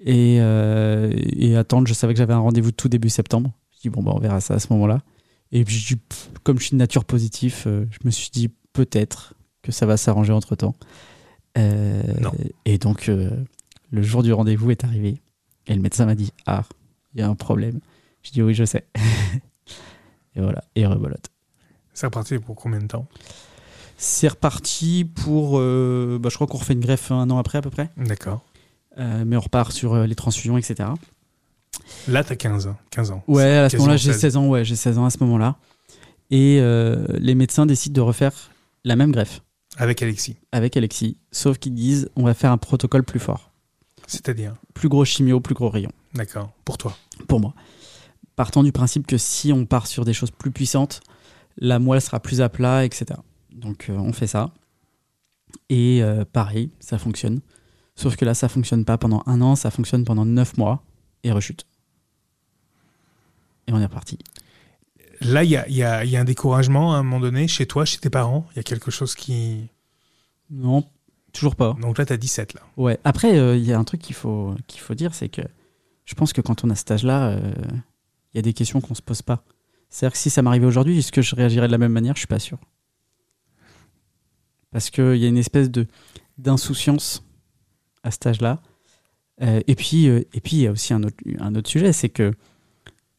et, euh, et attendre. Je savais que j'avais un rendez-vous tout début septembre. Je dis bon, bah, on verra ça à ce moment-là. Et puis, je dis, pff, comme je suis de nature positive, euh, je me suis dit peut-être que ça va s'arranger entre temps. Non. Et donc, euh, le jour du rendez-vous est arrivé et le médecin m'a dit Ah, il y a un problème. Je dis Oui, je sais. et voilà, et rebolote. C'est reparti pour combien de temps? C'est reparti pour. euh, bah, je crois qu'on refait une greffe un an après à peu près. D'accord. Euh, mais on repart sur euh, les transfusions, etc. Là, t'as 15 ans. 15 ans. Ouais, à ce moment-là, j'ai 16. 16 ans. Ouais, j'ai 16 ans à ce moment-là. Et les médecins décident de refaire la même greffe Avec Alexis. avec Alexis, sauf qu'ils disent on va faire un protocole plus fort. C'est-à-dire Plus gros chimio, plus gros rayon, D'accord. Pour toi. pour moi. Partant du principe que si on part sur des choses plus puissantes, la moelle sera plus à plat, etc. Donc euh, on fait ça. Et euh, pareil, ça fonctionne. Sauf que là, ça fonctionne pas pendant un an, ça fonctionne pendant neuf mois et rechute. Et on est reparti. Là, il y a, y a- il y a un découragement à un moment donné chez toi, chez tes parents? Il y a quelque chose qui. Non, toujours pas. Donc là, t'as 17 là. Ouais. Après, euh, il y a un truc qu'il faut, qu'il faut dire, c'est que je pense que quand on a cet âge-là, euh, il y a des questions qu'on se pose pas. C'est-à-dire que si ça m'arrivait aujourd'hui, est-ce que je réagirais de la même manière? Je suis pas sûr. Parce qu'il y a une espèce de d'insouciance à cet âge-là. Euh, et puis, euh, et puis il y a aussi un autre, un autre sujet, c'est que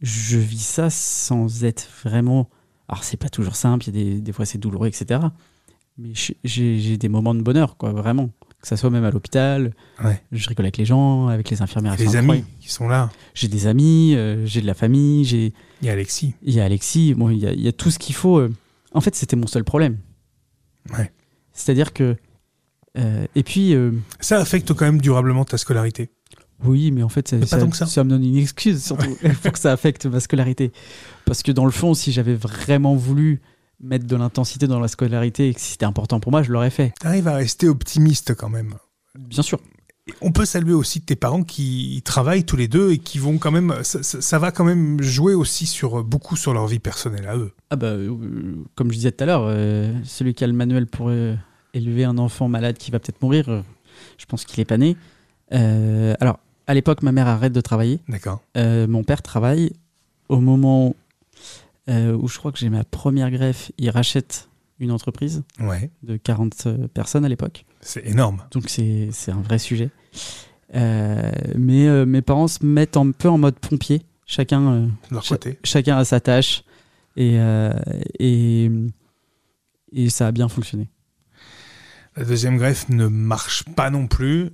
je vis ça sans être vraiment. Alors c'est pas toujours simple, il y a des, des fois c'est douloureux, etc. Mais j'ai- des moments de bonheur, quoi, vraiment. Que ça soit même à l'hôpital, Ouais. je rigole avec les gens, avec les infirmières. Les amis qui sont là. J'ai des amis, euh, j'ai de la famille, j'ai Il y a Alexis. il y a Alexis, bon, il y a, il y a tout ce qu'il faut. En fait, c'était mon seul problème. Ouais. C'est-à-dire que. euh, et puis, euh, Ça affecte quand même durablement ta scolarité. oui, mais en fait, ça, Mais pas ça- tant que ça. me donne une excuse, surtout. Faut que ça affecte ma scolarité. Parce que dans le fond, si j'avais vraiment voulu mettre de l'intensité dans la scolarité et que c'était important pour moi, je l'aurais fait. T'arrives à rester optimiste quand même. Bien sûr. On peut saluer aussi tes parents qui travaillent tous les deux et qui vont quand même. Ça, ça- ça va quand même jouer aussi sur beaucoup sur leur vie personnelle à eux. Ah bah, euh, comme je disais tout à l'heure, euh, celui qui a le manuel pour euh, élever un enfant malade qui va peut-être mourir, euh, je pense qu'il est pas né. Euh, alors, à l'époque, ma mère arrête de travailler. D'accord. Euh, mon père travaille. Au moment euh, où je crois que j'ai ma première greffe, il rachète une entreprise Ouais. de 40 personnes à l'époque. C'est énorme. Donc c'est un vrai sujet. Euh, mais euh, mes parents se mettent un peu en mode pompier. Chacun, euh, leur Cha- côté. chacun a sa tâche. Et, euh, et, et ça a bien fonctionné. La deuxième greffe ne marche pas non plus.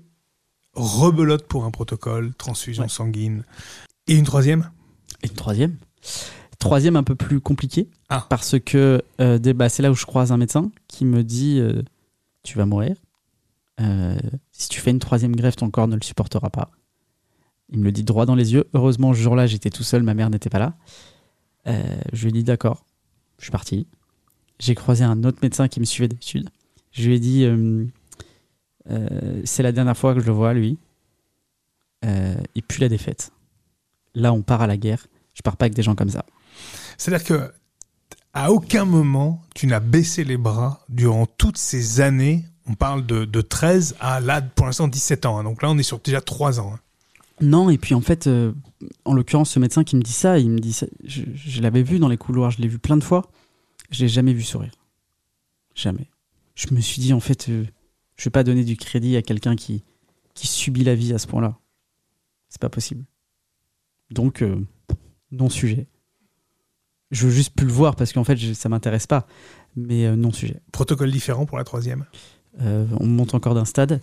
Rebelote pour un protocole, transfusion Ouais. sanguine. Et une troisième? Et une troisième Troisième un peu plus compliqué. Ah. Parce que bah, c'est là où je croise un médecin qui me dit Tu vas mourir. Euh, si tu fais une troisième greffe, ton corps ne le supportera pas. Il me le dit droit dans les yeux. Heureusement, ce jour-là, j'étais tout seul, ma mère n'était pas là. Euh, je lui ai dit d'accord, je suis parti. J'ai croisé un autre médecin qui me suivait d'habitude. Je lui ai dit euh, c'est la dernière fois que je le vois, lui. et puis la défaite. Là, on part à la guerre. Je pars pas avec des gens comme ça. C'est-à-dire que à aucun moment tu n'as baissé les bras durant toutes ces années. On parle de, de 13 à là, pour l'instant, 17 ans. Hein. Donc là, on est sur déjà 3 ans. Hein. Non, et puis en fait, euh, en l'occurrence, ce médecin qui me dit ça, il me dit ça, je, l'avais vu dans les couloirs, je l'ai vu plein de fois, je l'ai jamais vu sourire. Jamais. Je me suis dit, en fait, euh, je vais pas donner du crédit à quelqu'un qui, qui subit la vie à ce point-là. C'est pas possible. Donc, euh, non sujet. Je veux juste plus le voir parce qu'en fait, ça m'intéresse pas. Mais euh, non sujet. Protocole différent pour la troisième? On monte encore d'un stade.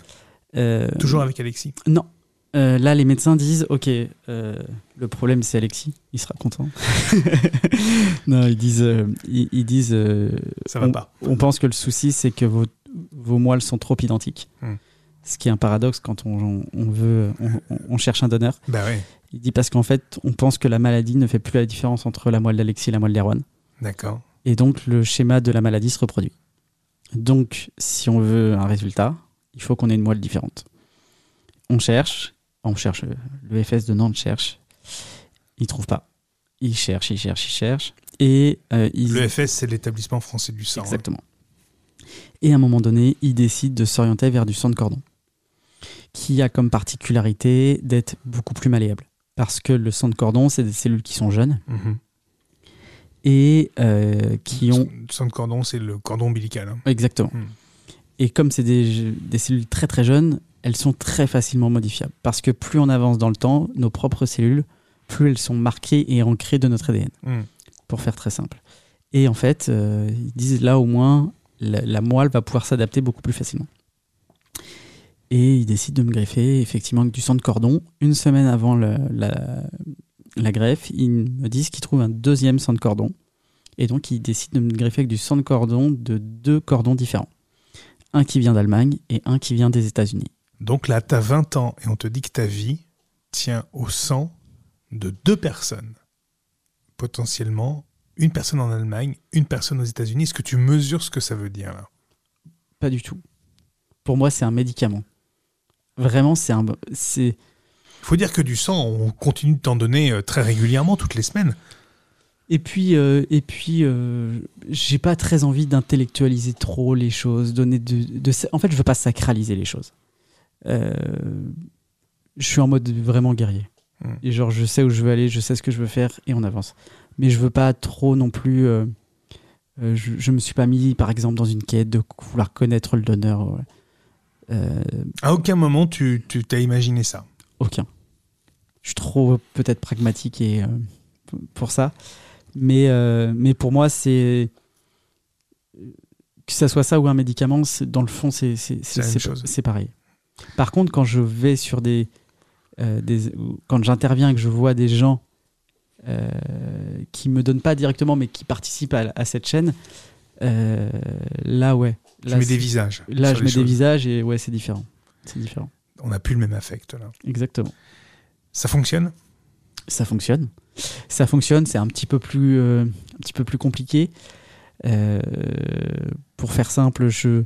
Toujours avec Alexis Non. là, les médecins disent Ok, le problème c'est Alexis, il sera content. non, ils disent. Ils, disent ça va on, pas. On pense que le souci c'est que vos, vos moelles sont trop identiques. Hmm. Ce qui est un paradoxe quand on, veut, on, cherche un donneur. Bah oui. Il dit parce qu'en fait, on pense que la maladie ne fait plus la différence entre la moelle d'Alexis et la moelle d'Erwan. D'accord. Et donc, le schéma de la maladie se reproduit. Donc, si on veut un résultat, il faut qu'on ait une moelle différente. On cherche, on cherche, le FS de Nantes cherche, il trouve pas. Il cherche, il cherche, il cherche. Et euh, Le FS, c'est l'établissement français du sang. Hein. Exactement. Et à un moment donné, il décide de s'orienter vers du sang de cordon, qui a comme particularité d'être beaucoup plus malléable parce que le sang de cordon, c'est des cellules qui sont jeunes mhm. Et euh, qui ont. Le sang de cordon, c'est le cordon ombilical. Hein. Exactement. Mhm. Et comme c'est des, des, cellules très très jeunes, elles sont très facilement modifiables. Parce que plus on avance dans le temps, nos propres cellules, plus elles sont marquées et ancrées de notre ADN. Mhm. Pour faire très simple. Et en fait, euh, ils disent là au moins, la moelle va pouvoir s'adapter beaucoup plus facilement. Et il décide de me greffer effectivement avec du sang de cordon. Une semaine avant la, la, greffe, ils me disent qu'ils trouvent un deuxième sang de cordon. Et donc ils décident de me greffer avec du sang de cordon de deux cordons différents. Un qui vient d'Allemagne et un qui vient des États-Unis. Donc là, tu as 20 ans et on te dit que ta vie tient au sang de deux personnes. Potentiellement, une personne en Allemagne, une personne aux États-Unis. Est-ce que tu mesures ce que ça veut dire là? Pas du tout. Pour moi, c'est un médicament. Vraiment, c'est un. Il faut dire que du sang, on continue de t'en donner euh, très régulièrement, toutes les semaines. Et puis, euh, et puis, euh, j'ai pas très envie d'intellectualiser trop les choses, donner de, de, En fait, je veux pas sacraliser les choses. je suis en mode vraiment guerrier. Hmm. Et genre, je sais où je veux aller, je sais ce que je veux faire, et on avance. Mais je veux pas trop non plus. je, je me suis pas mis, par exemple, dans une quête de vouloir connaître le donneur. Euh, à aucun moment tu t'as imaginé ça Aucun. Je suis trop peut-être pragmatique et, euh, pour ça. Mais, euh, mais pour moi, c'est. Que ça soit ça ou un médicament, dans le fond, c'est pareil. Par contre, quand je vais sur des. des quand j'interviens et que je vois des gens qui me donnent pas directement, mais qui participent à, à cette chaîne, là, ouais, je mets des visages. Là, je mets des visages et ouais, c'est différent. C'est différent. On n'a plus le même affect là. Exactement. Ça fonctionne? Ça fonctionne. Ça fonctionne. C'est un petit peu plus, euh, un petit peu plus compliqué. Euh, pour faire simple, je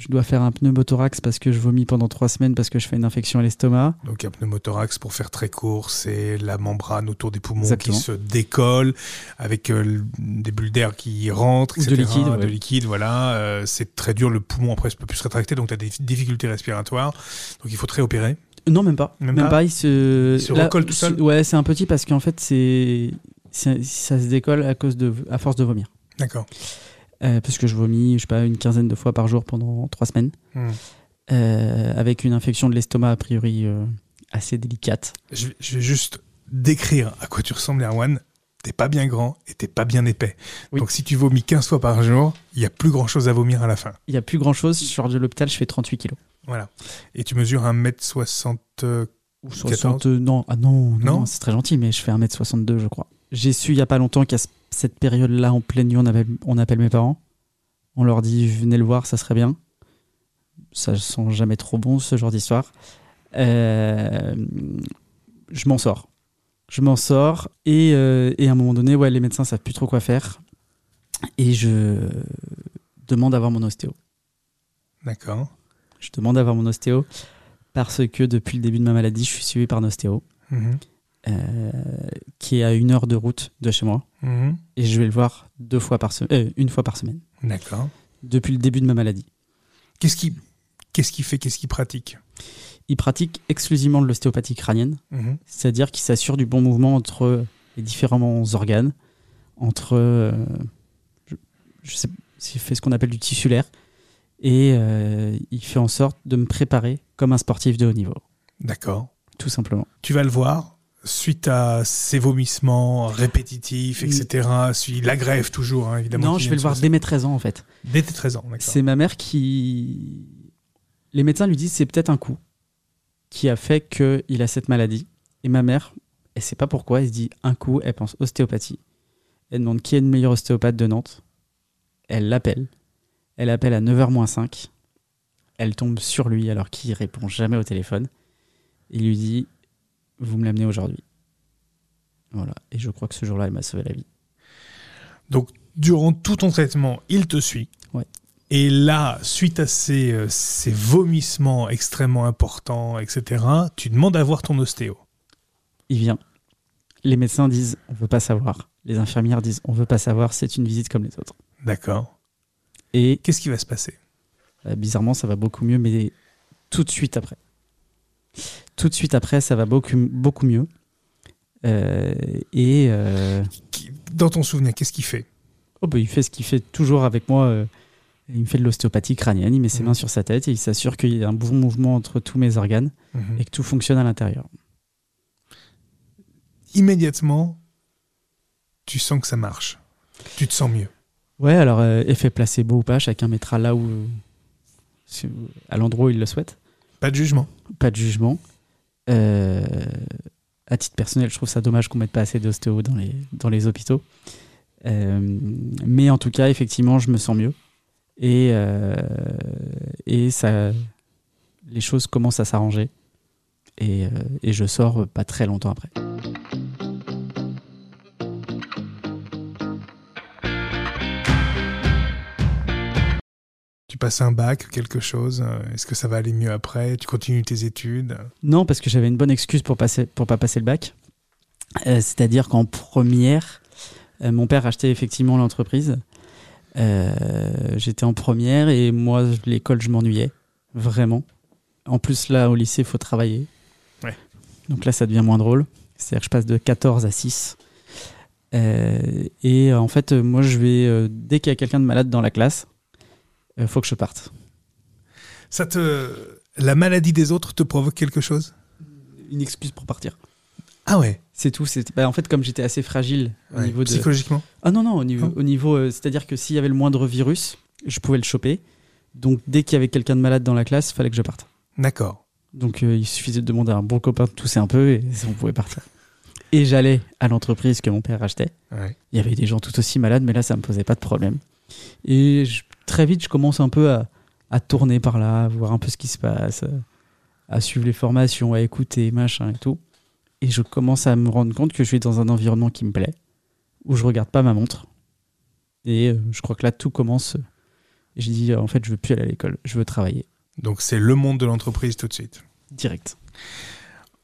je dois faire un pneumothorax parce que je vomis pendant trois semaines parce que je fais une infection à l'estomac. Donc un pneumothorax, pour faire très court, c'est la membrane autour des poumons qui se décolle avec euh, des bulles d'air qui rentrent, etc. De liquide, de liquide voilà. Euh, c'est très dur, le poumon après ne peut plus se rétracter, donc tu as des difficultés respiratoires. Donc il faut très opérer. Non, même pas. Même, pas. il se, il se recolle tout seul Ouais, c'est un petit parce qu'en fait, c'est ça se décolle à, cause de, à force de vomir. D'accord. Euh, parce que je vomis, je sais pas, une quinzaine de fois par jour pendant trois semaines, hmm. euh, avec une infection de l'estomac a priori euh, assez délicate. Je, vais juste décrire à quoi tu ressembles, Erwan. T'es pas bien grand et t'es pas bien épais. Donc si tu vomis 15 fois par jour, il y a plus grand chose à vomir à la fin. Il y a plus grand chose. Je sors de l'hôpital, je fais 38 kilos. Voilà. Et tu mesures 1m60. Ou 60, non, ah non, non, c'est très gentil, mais je fais 1m62, je crois. J'ai su il y a pas longtemps qu'à cette période-là, en pleine nuit, on, avait, on appelle mes parents. On leur dit venez le voir, ça serait bien. Ça sent jamais trop bon ce genre d'histoire. Euh, je m'en sors. Je m'en sors et, euh, et, à un moment donné, ouais, les médecins savent plus trop quoi faire et je demande à voir mon ostéo. D'accord. Je demande à voir mon ostéo parce que depuis le début de ma maladie, je suis suivi par un ostéo Mhm. euh, qui est à une heure de route de chez moi Mhm. et je vais le voir deux fois par se- euh, une fois par semaine D'accord. depuis le début de ma maladie. Qu'est-ce qui, qu'est-ce qui fait, qu'est-ce qui pratique? Il pratique exclusivement de l'ostéopathie crânienne, Mhm. c'est-à-dire qu'il s'assure du bon mouvement entre les différents organes, entre, euh, je, je sais, il fait ce qu'on appelle du tissulaire, et euh, il fait en sorte de me préparer comme un sportif de haut niveau, D'accord. tout simplement. Tu vas le voir suite à ces vomissements répétitifs, etc. Suite la grève toujours, hein, évidemment. non, je vais le voir dès mes 13 ans en fait. Dès tes 13 ans, d'accord. C'est ma mère qui. Les médecins lui disent c'est peut-être un coup qui a fait qu'il a cette maladie. Et ma mère, elle sait pas pourquoi, elle se dit un coup, elle pense ostéopathie. Elle demande qui est le meilleur ostéopathe de Nantes. Elle l'appelle. Elle appelle à 9h moins 5. Elle tombe sur lui alors qu'il répond jamais au téléphone. Il lui dit Vous me l'amenez aujourd'hui. Voilà. Et je crois que ce jour-là, elle m'a sauvé la vie. Donc, durant tout ton traitement, il te suit. Ouais. Et là, suite à ces, euh, ces vomissements extrêmement importants, etc., tu demandes à voir ton ostéo. Il vient. Les médecins disent on veut pas savoir. Les infirmières disent on veut pas savoir, c'est une visite comme les autres. D'accord. Et Qu'est-ce qui va se passer? Euh, bizarrement, ça va beaucoup mieux, mais tout de suite après. Tout de suite après, ça va beaucoup, beaucoup mieux. Euh, et euh, Dans ton souvenir, qu'est-ce qu'il fait? Oh, bah, il fait ce qu'il fait toujours avec moi. il me fait de l'ostéopathie crânienne, il met ses Mhm. mains sur sa tête et il s'assure qu'il y a un bon mouvement entre tous mes organes Mhm. et que tout fonctionne à l'intérieur. Immédiatement, tu sens que ça marche. Tu te sens mieux. Ouais, alors euh, effet placebo ou pas, chacun mettra là où. à l'endroit où il le souhaite. Pas de jugement. pas de jugement. Euh, à titre personnel, je trouve ça dommage qu'on mette pas assez d'ostéo dans les, dans les hôpitaux. Euh, mais en tout cas, effectivement, je me sens mieux. Et, euh, et ça, les choses commencent à s'arranger. Et, euh, et je sors pas très longtemps après. Tu passes un bac, quelque chose. euh, Est-ce que ça va aller mieux après? Tu continues tes études? Non, parce que j'avais une bonne excuse pour passer pour pas passer le bac. Euh, C'est-à-dire qu'en première, euh, mon père achetait effectivement l'entreprise. Euh, J'étais en première et moi, l'école, je m'ennuyais vraiment. En plus, là, au lycée, il faut travailler. Ouais. Donc là, ça devient moins drôle. C'est-à-dire que je passe de 14 à 6. Euh, et en fait, moi, je vais, dès qu'il y a quelqu'un de malade dans la classe, il faut que je parte. Ça te... La maladie des autres te provoque quelque chose? Une excuse pour partir. Ah ouais, C'est tout. c'est- bah, en fait, comme j'étais assez fragile au niveau de. Psychologiquement? Ah non, non, au niveau. Au niveau euh, C'est-à-dire que s'il y avait le moindre virus, je pouvais le choper. Donc dès qu'il y avait quelqu'un de malade dans la classe, il fallait que je parte. D'accord. Donc euh, il suffisait de demander à un bon copain de tousser un peu et on pouvait partir. Et j'allais à l'entreprise que mon père achetait. Ouais. Il y avait des gens tout aussi malades, mais là, ça me posait pas de problème. Et je- très vite, je commence un peu à, à tourner par là, à voir un peu ce qui se passe, à suivre les formations, à écouter, machin et tout. Et je commence à me rendre compte que je suis dans un environnement qui me plaît, où je regarde pas ma montre. Et euh, je crois que là, tout commence. et je dis, euh, en fait, je veux plus aller à l'école, je veux travailler. Donc c'est le monde de l'entreprise tout de suite. Direct.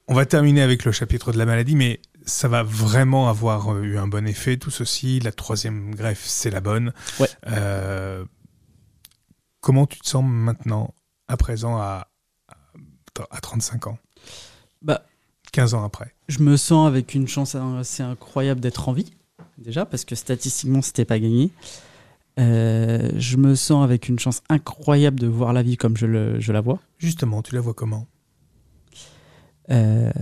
On va terminer avec le chapitre de la maladie, mais ça va vraiment avoir euh, eu un bon effet, tout ceci. La troisième greffe, c'est la bonne. Ouais. Euh, comment tu te sens maintenant, à présent, à, à- à 35 ans? Bah, 15 ans après je me sens avec une chance assez incroyable d'être en vie, déjà, parce que statistiquement, c'était pas gagné. Euh, je me sens avec une chance incroyable de voir la vie comme je, le- je la vois. Justement, tu la vois comment? Euh,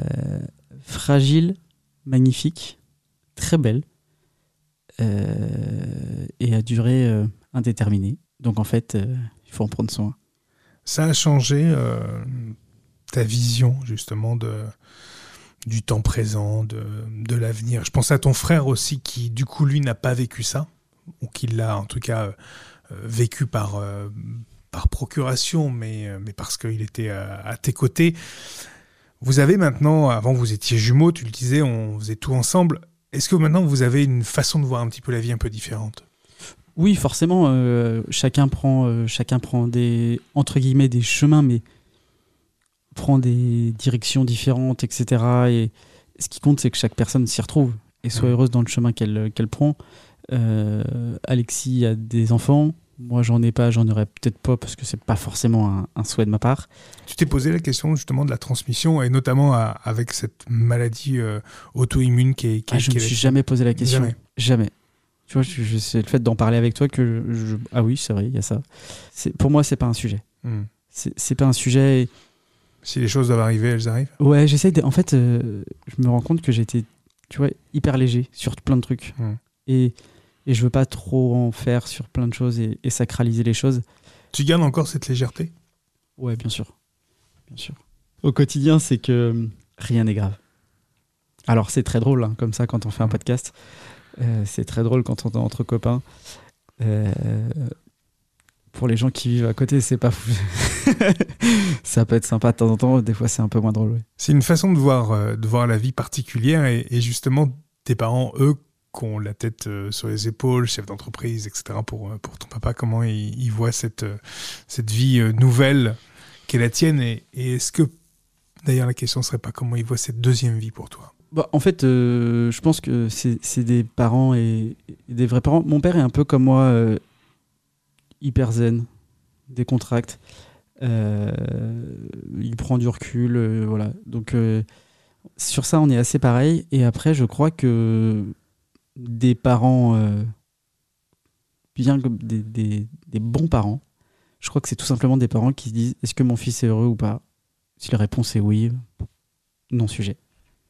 fragile, magnifique, très belle, euh, et à durée indéterminée. Donc en fait, il faut en prendre soin. Ça a changé euh, ta vision, justement, de, du temps présent, de, de l'avenir. Je pense à ton frère aussi, qui, du coup, lui, n'a pas vécu ça, ou qui l'a, en tout cas, euh, euh, vécu par, par procuration, mais, mais parce qu'il était à tes côtés. Vous avez maintenant, avant vous étiez jumeaux, tu le disais, on faisait tout ensemble. Est-ce que maintenant vous avez une façon de voir un petit peu la vie un peu différente? Oui, forcément. euh, chacun prend, euh, chacun prend des entre guillemets des chemins, mais prend des directions différentes, etc. Et ce qui compte, c'est que chaque personne s'y retrouve et soit Ouais. heureuse dans le chemin qu'elle qu'elle prend. Euh, Alexis a des enfants. Moi, j'en ai pas, j'en aurais peut-être pas parce que c'est pas forcément un, un souhait de ma part. Tu t'es posé la question justement de la transmission et notamment à- avec cette maladie auto-immune qui est. Qui Ah, je qui me suis jamais posé la question. Jamais. Jamais. Tu vois, c'est le fait d'en parler avec toi que je, ah oui, c'est vrai, il y a ça. Pour moi, c'est pas un sujet. Hmm. C'est pas un sujet. et- Si les choses doivent arriver, elles arrivent. Ouais, j'essaye de. En fait, euh, je me rends compte que j'étais, tu vois, hyper léger sur plein de trucs. Mm. Et, et je veux pas trop en faire sur plein de choses et, et sacraliser les choses. Tu gardes encore cette légèreté? Ouais, bien sûr. Bien sûr. Au quotidien, c'est que euh, rien n'est grave. Alors, c'est très drôle, hein, comme ça, quand on fait un podcast. Euh, c'est très drôle quand on est entre copains. Euh, pour les gens qui vivent à côté, c'est pas fou. ça peut être sympa de temps en temps, des fois, c'est un peu moins drôle. C'est une façon de voir, euh, de voir la vie particulière et, justement, tes parents, eux, qui ont la tête sur les épaules, chef d'entreprise, etc., pour, ton papa, comment ils voient cette, cette vie nouvelle qu'est la tienne et, est-ce que, d'ailleurs, la question serait pas comment ils voient cette deuxième vie pour toi? Bah, en fait, euh, je pense que c'est des parents et, des vrais parents. Mon père est un peu comme moi, euh, hyper zen, décontracte. Euh, il prend du recul, voilà. Donc sur ça, on est assez pareil. Et après, je crois que des parents, bien comme des, des- des bons parents, je crois que c'est tout simplement des parents qui se disent est-ce que mon fils est heureux ou pas? Si la réponse est oui, non sujet.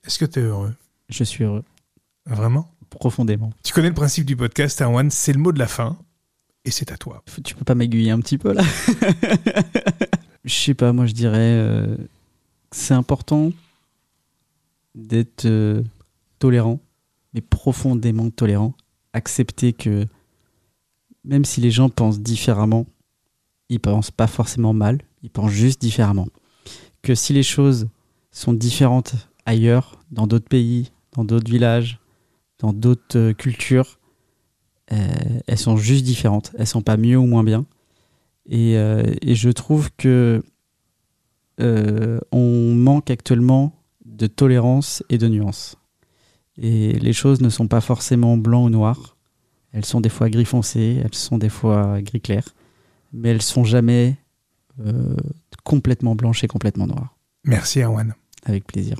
Est-ce que tu es heureux? Je suis heureux, Vraiment? Profondément. Tu connais le principe du podcast, Erwan, c'est le mot de la fin et c'est à toi. Tu peux pas m'aiguiller un petit peu là? Je sais pas, moi je dirais euh, que c'est important d'être euh, tolérant, mais profondément tolérant. Accepter que même si les gens pensent différemment, ils pensent pas forcément mal, ils pensent juste différemment. Que si les choses sont différentes ailleurs, dans d'autres pays, dans d'autres villages, dans d'autres euh, cultures, euh, elles sont juste différentes. Elles sont pas mieux ou moins bien. Et, euh, et je trouve que euh, on manque actuellement de tolérance et de nuance. Et les choses ne sont pas forcément blanc ou noir. Elles sont des fois gris foncé, elles sont des fois gris clair, mais elles sont jamais complètement blanches et complètement noires. Merci, Erwan. Avec plaisir.